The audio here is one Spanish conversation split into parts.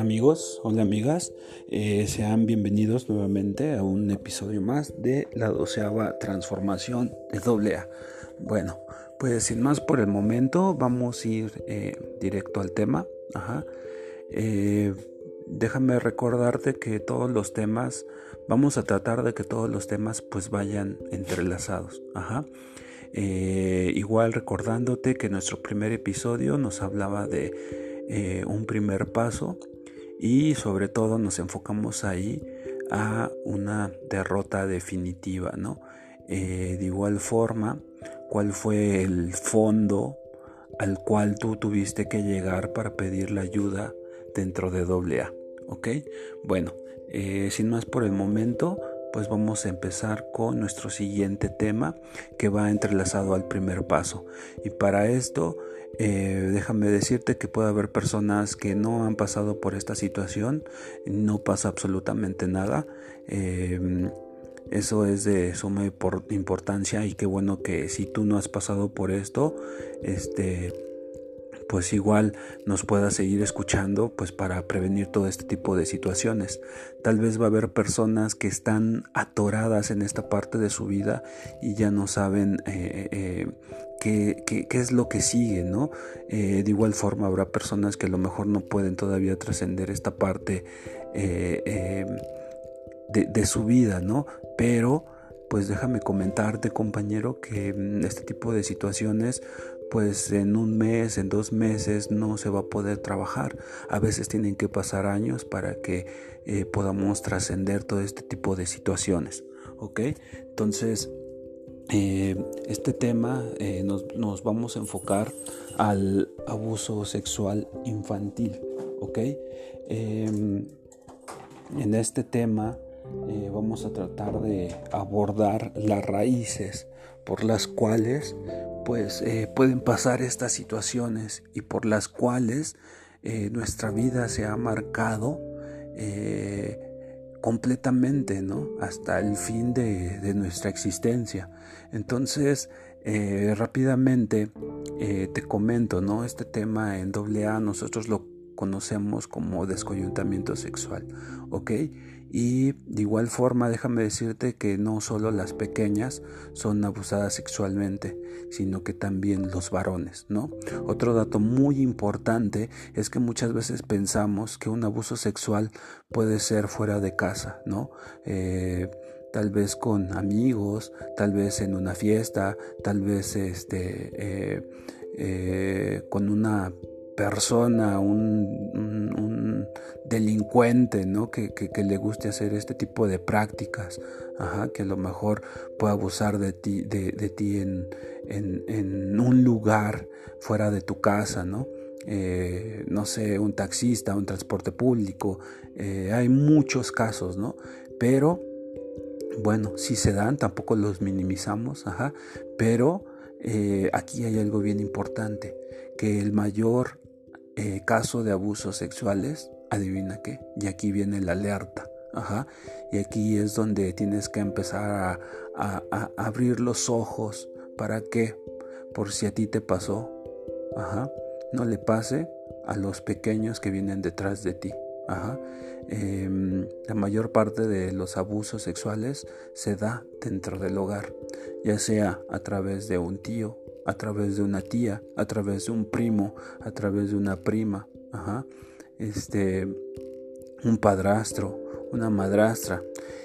Amigos, hola amigas, eh, sean bienvenidos nuevamente a un episodio más de la doceava transformación de AA. Bueno, pues sin más por el momento vamos a ir eh, directo al tema. Eh, déjame recordarte que todos los temas, vamos a tratar de que todos los temas pues vayan entrelazados. Igual recordándote que nuestro primer episodio nos hablaba de un primer paso y sobre todo nos enfocamos ahí a una derrota definitiva, ¿no? Eh, de igual forma, ¿cuál fue el fondo al cual tú tuviste que llegar para pedir la ayuda dentro de AA? ¿Ok? Bueno, eh, sin más por el momento, pues vamos a empezar con nuestro siguiente tema que va entrelazado al primer paso. Y para esto eh, déjame decirte que puede haber personas que no han pasado por esta situación, no pasa absolutamente nada. Em, eso es de suma importancia y qué bueno que si tú no has pasado por esto, este, pues igual nos pueda seguir escuchando pues para prevenir todo este tipo de situaciones. Tal vez va a haber personas que están atoradas en esta parte de su vida y ya no saben eh, eh, qué, es lo que sigue, ¿no? Eh, de igual forma habrá personas que a lo mejor no pueden todavía trascender esta parte de, de su vida, ¿no? Pero pues déjame comentarte compañero que mm, este tipo de situaciones pues en un mes, en dos meses no se va a poder trabajar. A veces tienen que pasar años para que eh, podamos trascender todo este tipo de situaciones. ¿Ok? Entonces, eh, este tema eh, nos, nos, vamos a enfocar al abuso sexual infantil. ¿Ok? Em, en este tema vamos a tratar de abordar las raíces por las cuales pues eh, pueden pasar estas situaciones y por las cuales eh, nuestra vida se ha marcado eh, completamente, ¿no? Hasta el fin de, nuestra existencia. Entonces, rápidamente te comento, ¿no? Este tema en AA nosotros lo conocemos como descoyuntamiento sexual, ¿ok? Y de igual forma, déjame decirte que no solo las pequeñas son abusadas sexualmente, sino que también los varones, ¿no? Otro dato muy importante es que muchas veces pensamos que un abuso sexual puede ser fuera de casa, ¿no? Eh, tal vez con amigos, tal vez en una fiesta, tal vez este, eh, eh, con una persona, un, delincuente, ¿no? Que, le guste hacer este tipo de prácticas, que a lo mejor pueda abusar de ti, de, ti en, un lugar fuera de tu casa, ¿no? Eh, no sé, un taxista, un transporte público, eh, hay muchos casos, ¿no? Pero, bueno, si se dan, tampoco los minimizamos, ajá, pero eh, aquí hay algo bien importante, que el mayor eh, caso de abusos sexuales, adivina qué, y aquí viene la alerta. Ajá. Y aquí es donde tienes que empezar a, abrir los ojos para que, por si a ti te pasó, ajá, no le pase a los pequeños que vienen detrás de ti. Ajá. Em, la mayor parte de los abusos sexuales se da dentro del hogar, ya sea a través de un tío, a través de una tía, a través de un primo, a través de una prima, este, un padrastro, una madrastra,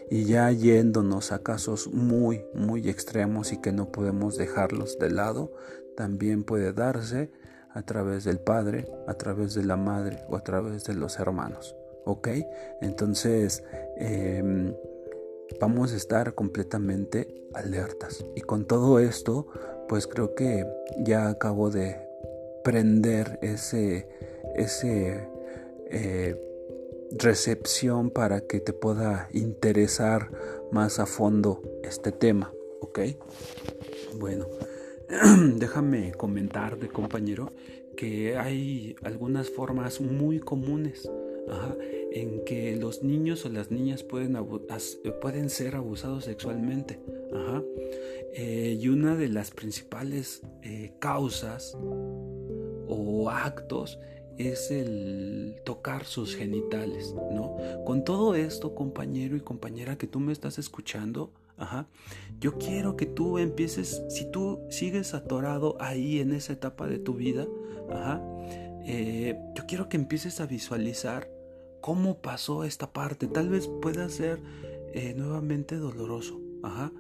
y ya yéndonos a casos muy, muy extremos y que no podemos dejarlos de lado, también puede darse a través del padre, a través de la madre o a través de los hermanos. ¿Ok? Entonces, em, vamos a estar completamente alertas. Y con todo esto, pues creo que ya acabo de prender ese, ese eh, recepción para que te pueda interesar más a fondo este tema, ¿ok? Bueno, déjame comentarte, compañero, que hay algunas formas muy comunes en que los niños o las niñas pueden, pueden ser abusados sexualmente. Eh, y una de las principales eh, causas o actos es el tocar sus genitales, ¿no? Con todo esto, compañero y compañera que tú me estás escuchando, ajá, yo quiero que tú empieces, si tú sigues atorado ahí en esa etapa de tu vida, ajá, eh, yo quiero que empieces a visualizar cómo pasó esta parte. Tal vez pueda ser eh, nuevamente doloroso, ajá,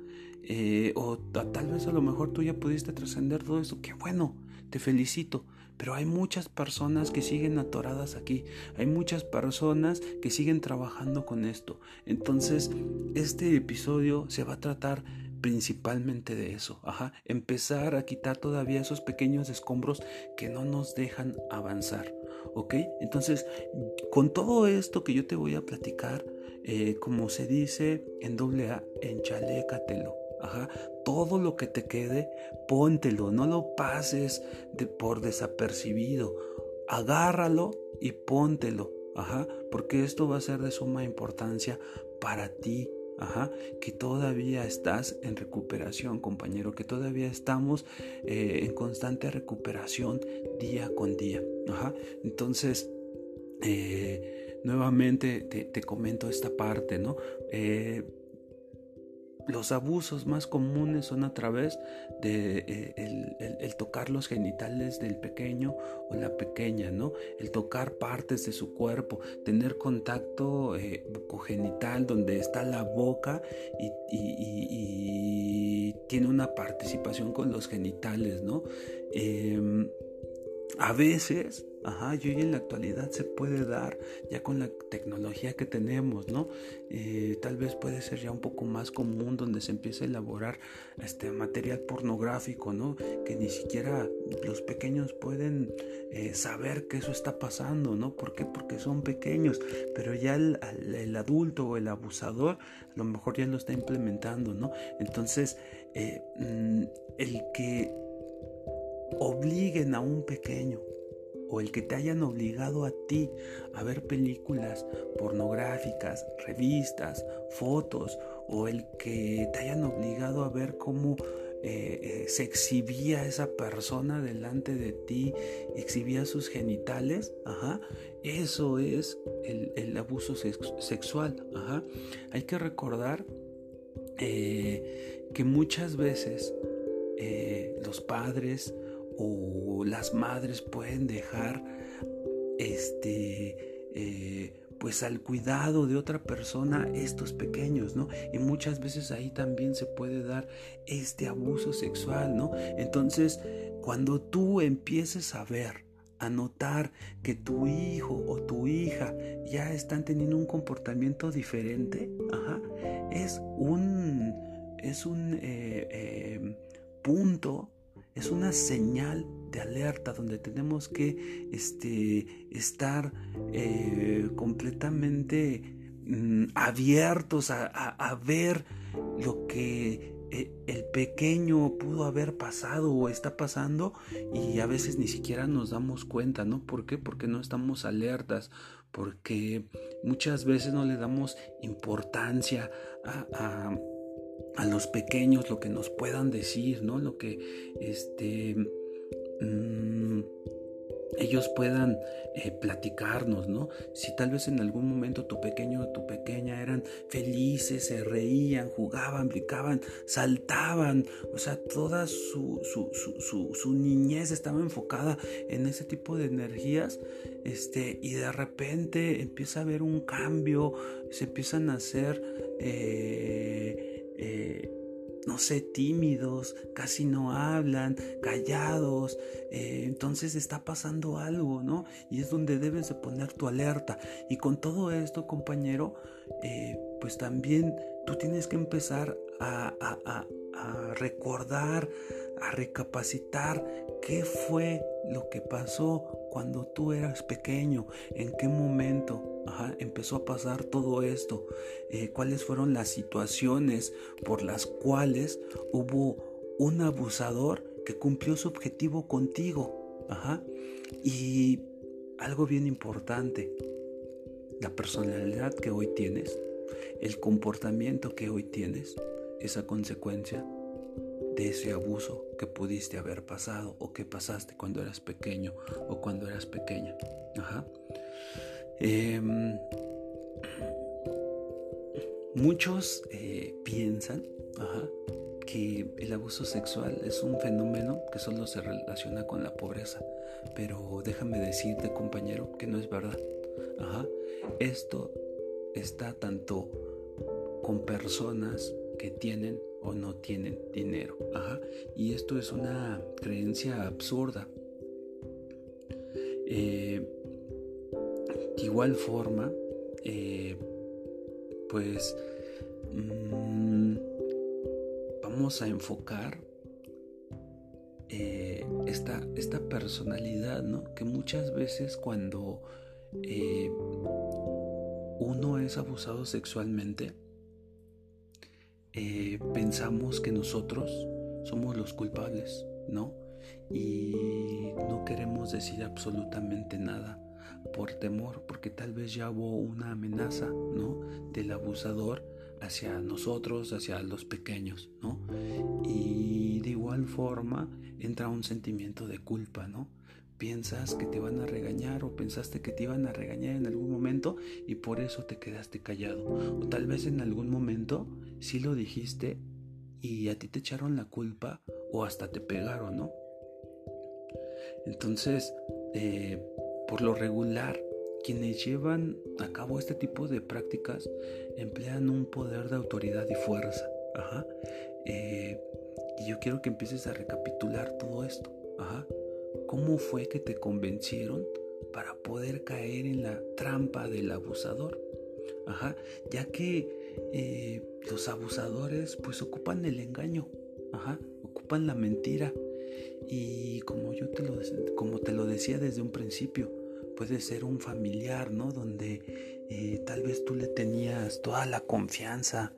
eh, o tal vez a lo mejor tú ya pudiste trascender todo eso. Qué bueno, te felicito. Pero hay muchas personas que siguen atoradas aquí. Hay muchas personas que siguen trabajando con esto. Entonces, este episodio se va a tratar principalmente de eso. Ajá. Empezar a quitar todavía esos pequeños escombros que no nos dejan avanzar. ¿Ok? Entonces, con todo esto que yo te voy a platicar, eh, como se dice en doble A, enchalécatelo. Ajá. Todo lo que te quede, póntelo, no lo pases de, por desapercibido. Agárralo y póntelo. Ajá. Porque esto va a ser de suma importancia para ti. Ajá, que todavía estás en recuperación, compañero, que todavía estamos eh, en constante recuperación día con día. Ajá, entonces, eh, nuevamente te, comento esta parte, ¿no? Eh, los abusos más comunes son a través de eh, el, tocar los genitales del pequeño o la pequeña, ¿no? El tocar partes de su cuerpo, tener contacto eh, bucogenital donde está la boca y, tiene una participación con los genitales, ¿no? Em, a veces Ajá, y hoy en la actualidad se puede dar ya con la tecnología que tenemos, ¿no? Eh, tal vez puede ser ya un poco más común donde se empieza a elaborar este material pornográfico, ¿no? Que ni siquiera los pequeños pueden eh, saber que eso está pasando, ¿no? ¿Por qué? Porque son pequeños, pero ya el, el, adulto o el abusador a lo mejor ya lo está implementando, ¿no? Entonces, eh, mm, el que obliguen a un pequeño o el que te hayan obligado a ti a ver películas pornográficas, revistas, fotos, o el que te hayan obligado a ver cómo eh, eh, se exhibía esa persona delante de ti, exhibía sus genitales, ajá, eso es el, abuso sexual. Ajá. Hay que recordar eh, que muchas veces los padres, o las madres pueden dejar este eh, pues al cuidado de otra persona estos pequeños, ¿no? Y muchas veces ahí también se puede dar este abuso sexual, ¿no? Entonces, cuando tú empieces a ver, a notar que tu hijo o tu hija ya están teniendo un comportamiento diferente, es un, es un eh, eh, punto es una señal de alerta donde tenemos que este, estar eh, completamente mm, abiertos a, ver lo que eh, el pequeño pudo haber pasado o está pasando y a veces ni siquiera nos damos cuenta, ¿no? ¿Por qué? Porque no estamos alertas, porque muchas veces no le damos importancia a a los pequeños lo que nos puedan decir, ¿no? Lo que este mm, ellos puedan eh, platicarnos, ¿no? Si tal vez en algún momento tu pequeño o tu pequeña eran felices, se reían, jugaban, brincaban, saltaban, o sea, toda su, su, su, niñez estaba enfocada en ese tipo de energías, este, y de repente empieza a haber un cambio, se empiezan a hacer... Eh, eh, no sé, tímidos, casi no hablan, callados, eh, entonces está pasando algo, ¿no? Y es donde debes de poner tu alerta. Y con todo esto, compañero, eh, pues también tú tienes que empezar a, a recordar, a recapacitar qué fue lo que pasó cuando tú eras pequeño, en qué momento, empezó a pasar todo esto, eh, cuáles fueron las situaciones por las cuales hubo un abusador que cumplió su objetivo contigo. Y algo bien importante, la personalidad que hoy tienes, el comportamiento que hoy tienes, esa consecuencia de ese abuso que pudiste haber pasado o que pasaste cuando eras pequeño o cuando eras pequeña. Em, muchos eh, piensan que el abuso sexual es un fenómeno que solo se relaciona con la pobreza, pero déjame decirte compañero que no es verdad. Esto está tanto con personas que tienen o no tienen dinero. Y esto es una creencia absurda. Eh, de igual forma, eh, pues mm, vamos a enfocar eh, esta, esta, personalidad, ¿no? Que muchas veces cuando uno es abusado sexualmente, eh, pensamos que nosotros somos los culpables, ¿no? Y no queremos decir absolutamente nada por temor, porque tal vez ya hubo una amenaza, ¿no? Del abusador hacia nosotros, hacia los pequeños, ¿no? Y de igual forma entra un sentimiento de culpa, ¿no? Piensas que te van a regañar o pensaste que te iban a regañar en algún momento y por eso te quedaste callado. O tal vez en algún momento sí lo dijiste y a ti te echaron la culpa o hasta te pegaron, ¿no? Entonces, eh, por lo regular, quienes llevan a cabo este tipo de prácticas emplean un poder de autoridad y fuerza. Ajá. Eh, y yo quiero que empieces a recapitular todo esto. Ajá. ¿Cómo fue que te convencieron para poder caer en la trampa del abusador? Ajá, ya que eh, los abusadores pues ocupan el engaño, ajá, ocupan la mentira y como yo te lo, como te lo decía desde un principio, puede ser un familiar, ¿no? Donde eh, tal vez tú le tenías toda la confianza,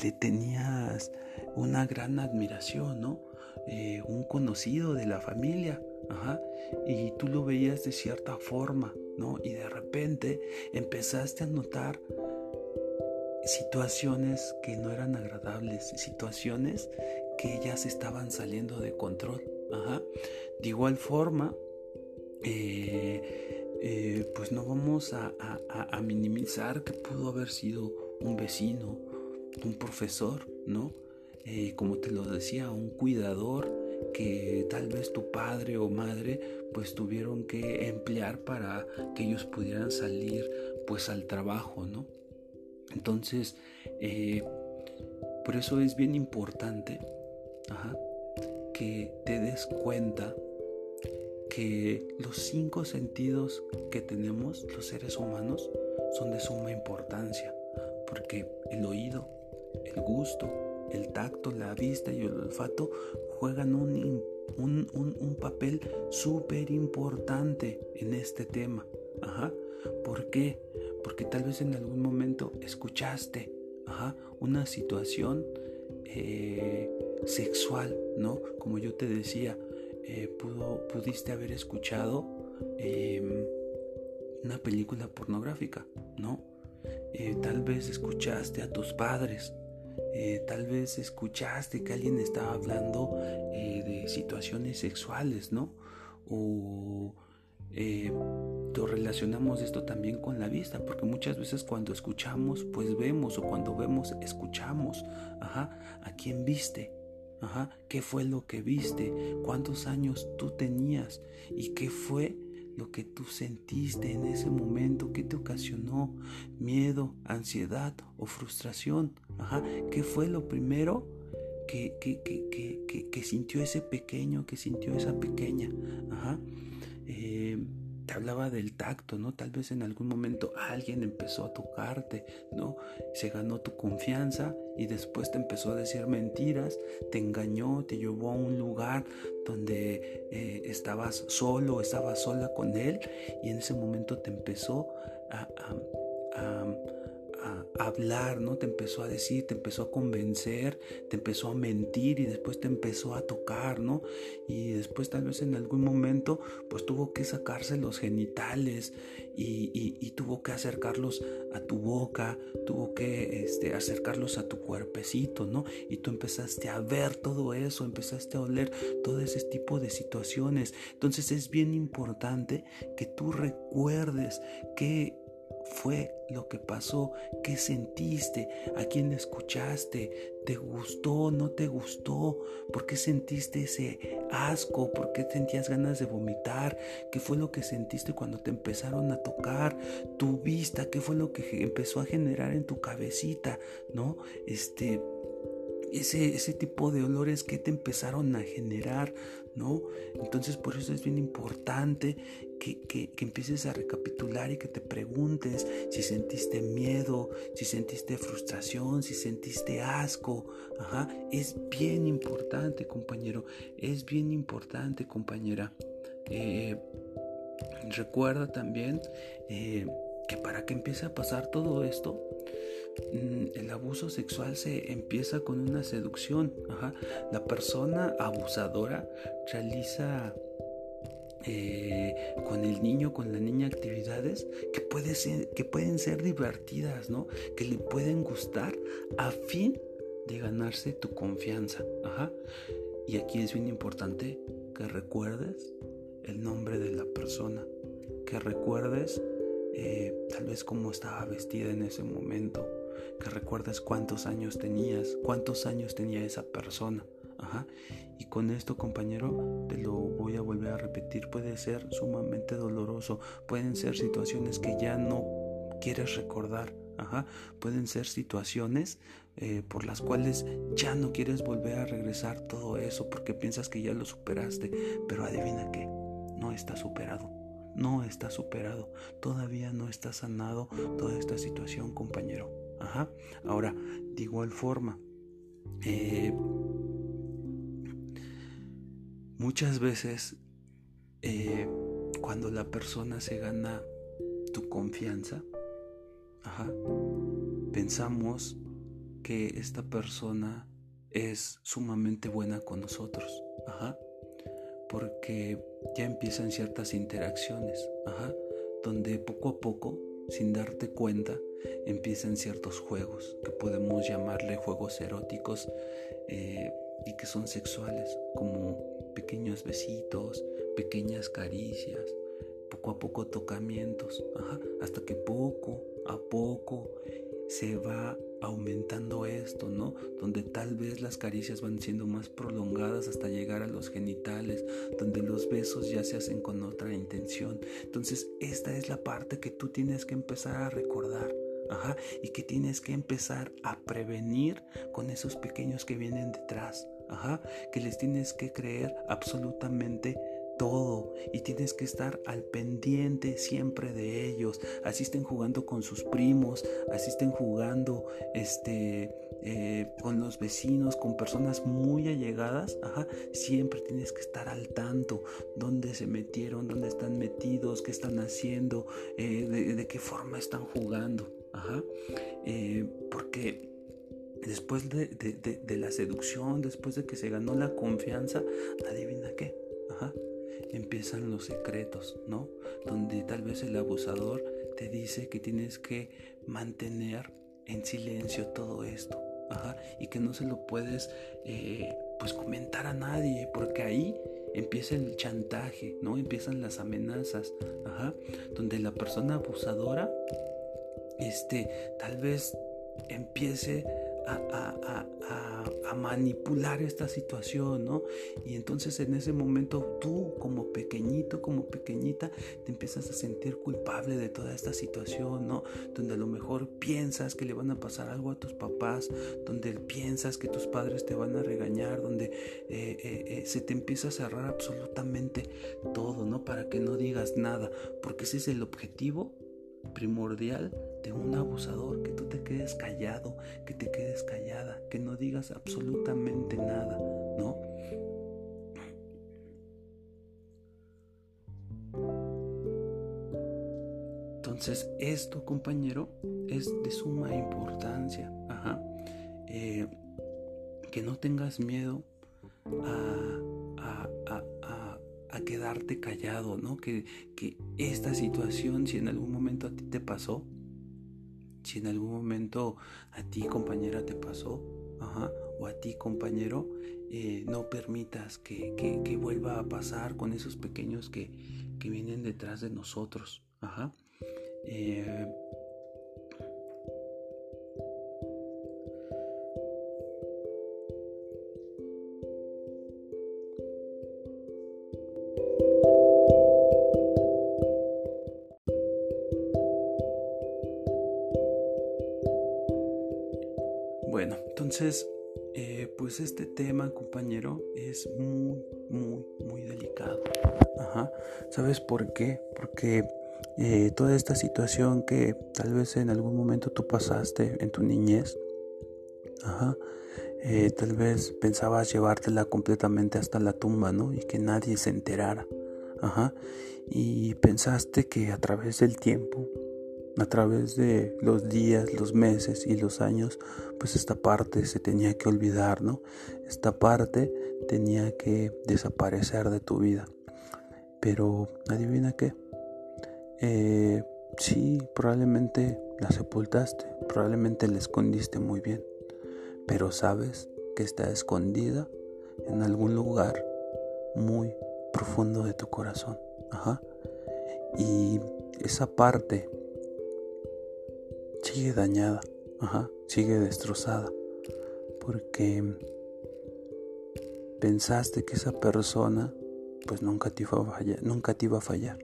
le tenías una gran admiración, ¿no? Eh, un conocido de la familia, Ajá. Y tú lo veías de cierta forma, ¿no? Y de repente empezaste a notar situaciones que no eran agradables, situaciones que ya se estaban saliendo de control. Ajá. De igual forma, eh, eh, pues no vamos a, minimizar que pudo haber sido un vecino, un profesor, ¿no? Eh, como te lo decía, un cuidador, que tal vez tu padre o madre pues tuvieron que emplear para que ellos pudieran salir pues al trabajo, ¿no? Entonces, eh, por eso es bien importante que te des cuenta que los cinco sentidos que tenemos los seres humanos son de suma importancia, porque el oído, el gusto, el tacto, la vista y el olfato juegan un, un, papel súper importante en este tema. Ajá. ¿Por qué? Porque tal vez en algún momento escuchaste una situación eh, sexual, ¿no? Como yo te decía, eh, pudo, pudiste haber escuchado em, una película pornográfica, ¿no? Eh, tal vez escuchaste a tus padres eh, tal vez escuchaste que alguien estaba hablando eh, de situaciones sexuales, ¿no? O eh, relacionamos esto también con la vista, porque muchas veces cuando escuchamos, pues vemos, o cuando vemos, escuchamos. Ajá, ¿a quién viste? Ajá, ¿qué fue lo que viste? ¿Cuántos años tú tenías? ¿Y qué fue lo que tú sentiste en ese momento, qué te ocasionó miedo, ansiedad o frustración. Ajá. ¿Qué fue lo primero que, que, que, que, sintió ese pequeño, que sintió esa pequeña? Ajá. Eh, te hablaba del tacto, ¿no? Tal vez en algún momento alguien empezó a tocarte, ¿no? Se ganó tu confianza y después te empezó a decir mentiras, te engañó, te llevó a un lugar donde eh, estabas solo, estabas sola con él y en ese momento te empezó a, hablar, ¿no? Te empezó a decir, te empezó a convencer, te empezó a mentir y después te empezó a tocar, ¿no? Y después tal vez en algún momento pues tuvo que sacarse los genitales y, y, tuvo que acercarlos a tu boca, tuvo que este, acercarlos a tu cuerpecito, ¿no? Y tú empezaste a ver todo eso, empezaste a oler todo ese tipo de situaciones. Entonces es bien importante que tú recuerdes que fue lo que pasó? ¿Qué sentiste? ¿A quién escuchaste? ¿Te gustó? ¿No te gustó? ¿Por qué sentiste ese asco? ¿Por qué sentías ganas de vomitar? ¿Qué fue lo que sentiste cuando te empezaron a tocar tu vista? ¿Qué fue lo que empezó a generar en tu cabecita? ¿No? Este ese, ese tipo de olores que te empezaron a generar, ¿no? Entonces por eso es bien importante que, que, empieces a recapitular y que te preguntes si sentiste miedo, si sentiste frustración, si sentiste asco. Ajá. Es bien importante, compañero. Es bien importante, compañera. Eh, recuerda también eh, que para que empiece a pasar todo esto, Mm, el abuso sexual se empieza con una seducción. La persona abusadora realiza eh, con el niño, con la niña actividades que, pueden ser divertidas, ¿no? que le pueden gustar a fin de ganarse tu confianza. Y aquí es bien importante que recuerdes el nombre de la persona, que recuerdes eh, tal vez cómo estaba vestida en ese momento, que recuerdes cuántos años tenías, cuántos años tenía esa persona. Ajá. Y con esto, compañero, te lo voy a volver a repetir, puede ser sumamente doloroso, pueden ser situaciones que ya no quieres recordar. Ajá. Pueden ser situaciones eh, por las cuales ya no quieres volver a regresar todo eso porque piensas que ya lo superaste, pero adivina qué, no está superado, no está superado, todavía no está sanado toda esta situación, compañero. Ajá. Ahora, de igual forma, eh, muchas veces eh, cuando la persona se gana tu confianza, pensamos que esta persona es sumamente buena con nosotros, ajá, porque ya empiezan ciertas interacciones, donde poco a poco, sin darte cuenta, empiezan ciertos juegos que podemos llamarle juegos eróticos eh, y que son sexuales, como pequeños besitos, pequeñas caricias, poco a poco tocamientos, hasta que poco a poco se va aumentando esto, ¿no? Donde tal vez las caricias van siendo más prolongadas hasta llegar a los genitales, donde los besos ya se hacen con otra intención. Entonces, esta es la parte que tú tienes que empezar a recordar. Ajá, y que tienes que empezar a prevenir con esos pequeños que vienen detrás. Ajá, que les tienes que creer absolutamente todo y tienes que estar al pendiente siempre de ellos. Así estén jugando con sus primos, así estén jugando este, eh, con los vecinos, con personas muy allegadas. Ajá, siempre tienes que estar al tanto. Dónde se metieron, dónde están metidos, qué están haciendo, eh, de, qué forma están jugando. Ajá, eh, porque después de, de, la seducción, después de que se ganó la confianza, adivina qué. Empiezan los secretos, ¿no? Donde tal vez el abusador te dice que tienes que mantener en silencio todo esto, y que no se lo puedes, eh, pues, comentar a nadie, porque ahí empieza el chantaje, ¿no? Empiezan las amenazas, ajá, donde la persona abusadora, este, tal vez empiece a, manipular esta situación, ¿no? Y entonces en ese momento tú como pequeñito, como pequeñita, te empiezas a sentir culpable de toda esta situación, ¿no? Donde a lo mejor piensas que le van a pasar algo a tus papás, donde piensas que tus padres te van a regañar, donde eh, eh, eh, se te empieza a cerrar absolutamente todo, ¿no? Para que no digas nada, porque ese es el objetivo primordial de un abusador, que tú te quedes callado, que te quedes callada, que no digas absolutamente nada, ¿no? Entonces esto, compañero, es de suma importancia. Ajá. Eh, que no tengas miedo a, a, a, quedarte callado, ¿no? Que, que esta situación, si en algún momento a ti te pasó, si en algún momento a ti compañera te pasó, o a ti compañero, eh, no permitas que, que, vuelva a pasar con esos pequeños que, que vienen detrás de nosotros. Ajá. Eh, tema, compañero, es muy, muy, muy delicado. Ajá. ¿Sabes por qué? Porque eh, toda esta situación que tal vez en algún momento tú pasaste en tu niñez, ajá, eh, tal vez pensabas llevártela completamente hasta la tumba, ¿no? Y que nadie se enterara. Ajá. Y pensaste que a través del tiempo a través de los días, los meses y los años, pues esta parte se tenía que olvidar, ¿no? Esta parte tenía que desaparecer de tu vida. Pero adivina qué. Eh, sí, probablemente la sepultaste, probablemente la escondiste muy bien, pero sabes que está escondida en algún lugar muy profundo de tu corazón. Ajá. Y esa parte sigue dañada, ajá, sigue destrozada, porque pensaste que esa persona pues nunca te iba a fallar, nunca te iba a fallar.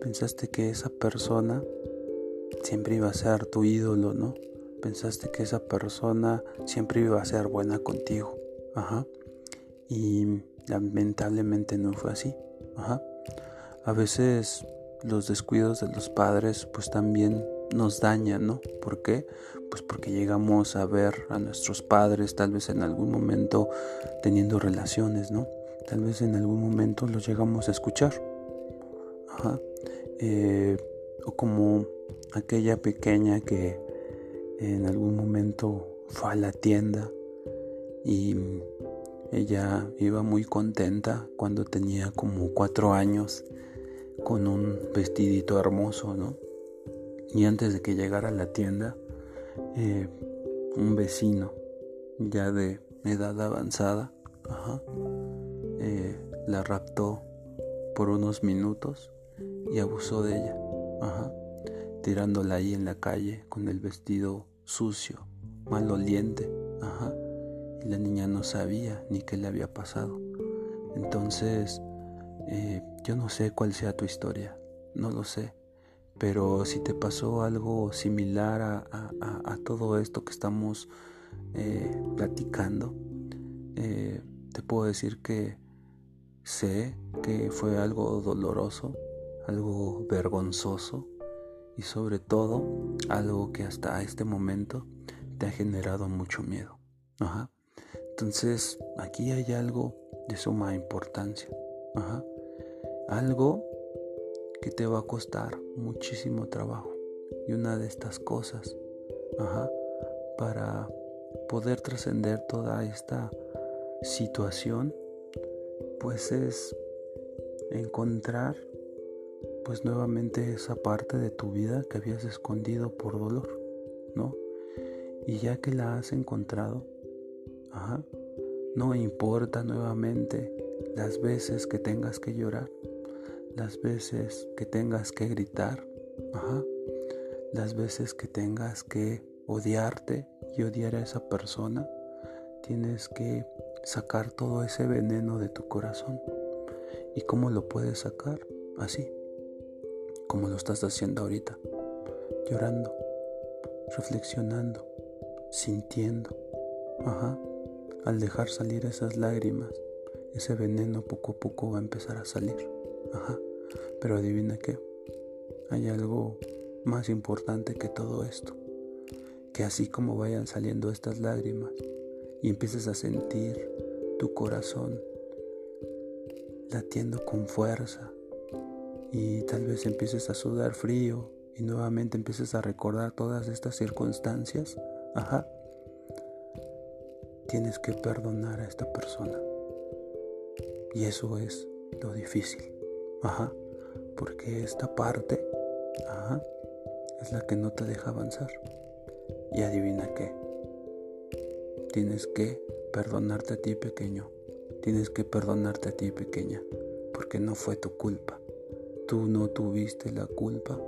Pensaste que esa persona siempre iba a ser tu ídolo, ¿no? Pensaste que esa persona siempre iba a ser buena contigo, ajá. Y lamentablemente no fue así, ajá. A veces los descuidos de los padres pues también nos daña, ¿no? ¿Por qué? Pues porque llegamos a ver a nuestros padres tal vez en algún momento teniendo relaciones, ¿no? Tal vez en algún momento los llegamos a escuchar. Ajá. Eh, o como aquella pequeña que en algún momento fue a la tienda y ella iba muy contenta cuando tenía como cuatro años con un vestidito hermoso, ¿no? Y antes de que llegara a la tienda, eh, un vecino ya de edad avanzada eh, la raptó por unos minutos y abusó de ella, tirándola ahí en la calle con el vestido sucio, maloliente, ajá, y la niña no sabía ni qué le había pasado. Entonces, eh, yo no sé cuál sea tu historia, no lo sé, pero si te pasó algo similar a, todo esto que estamos eh, platicando, eh, te puedo decir que sé que fue algo doloroso, algo vergonzoso y sobre todo algo que hasta este momento te ha generado mucho miedo. Entonces aquí hay algo de suma importancia. Algo que te va a costar muchísimo trabajo. Y una de estas cosas, para poder trascender toda esta situación, pues es encontrar pues nuevamente esa parte de tu vida que habías escondido por dolor, ¿no? Y ya que la has encontrado, no importa nuevamente las veces que tengas que llorar, las veces que tengas que gritar, las veces que tengas que odiarte y odiar a esa persona, tienes que sacar todo ese veneno de tu corazón. ¿Y cómo lo puedes sacar? Así, como lo estás haciendo ahorita, llorando, reflexionando, sintiendo. Ajá. Al dejar salir esas lágrimas, ese veneno poco a poco va a empezar a salir. Ajá. Pero adivina qué, hay algo más importante que todo esto, que así como vayan saliendo estas lágrimas y empieces a sentir tu corazón latiendo con fuerza y tal vez empieces a sudar frío y nuevamente empieces a recordar todas estas circunstancias, ajá, tienes que perdonar a esta persona. Y eso es lo difícil, ajá, porque esta parte, ajá, es la que no te deja avanzar. Y adivina qué, tienes que perdonarte a ti pequeño, tienes que perdonarte a ti pequeña, porque no fue tu culpa. Tú no tuviste la culpa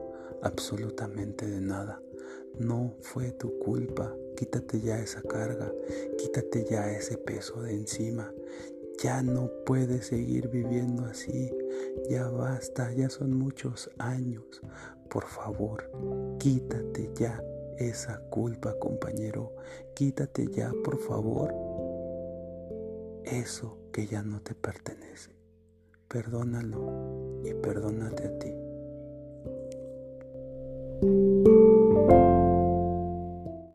absolutamente de nada. No fue tu culpa. Quítate ya esa carga, quítate ya ese peso de encima. Ya no puedes seguir viviendo así. Ya basta, ya son muchos años. Por favor, quítate ya esa culpa, compañero. Quítate ya, por favor, eso que ya no te pertenece. Perdónalo y perdónate a ti.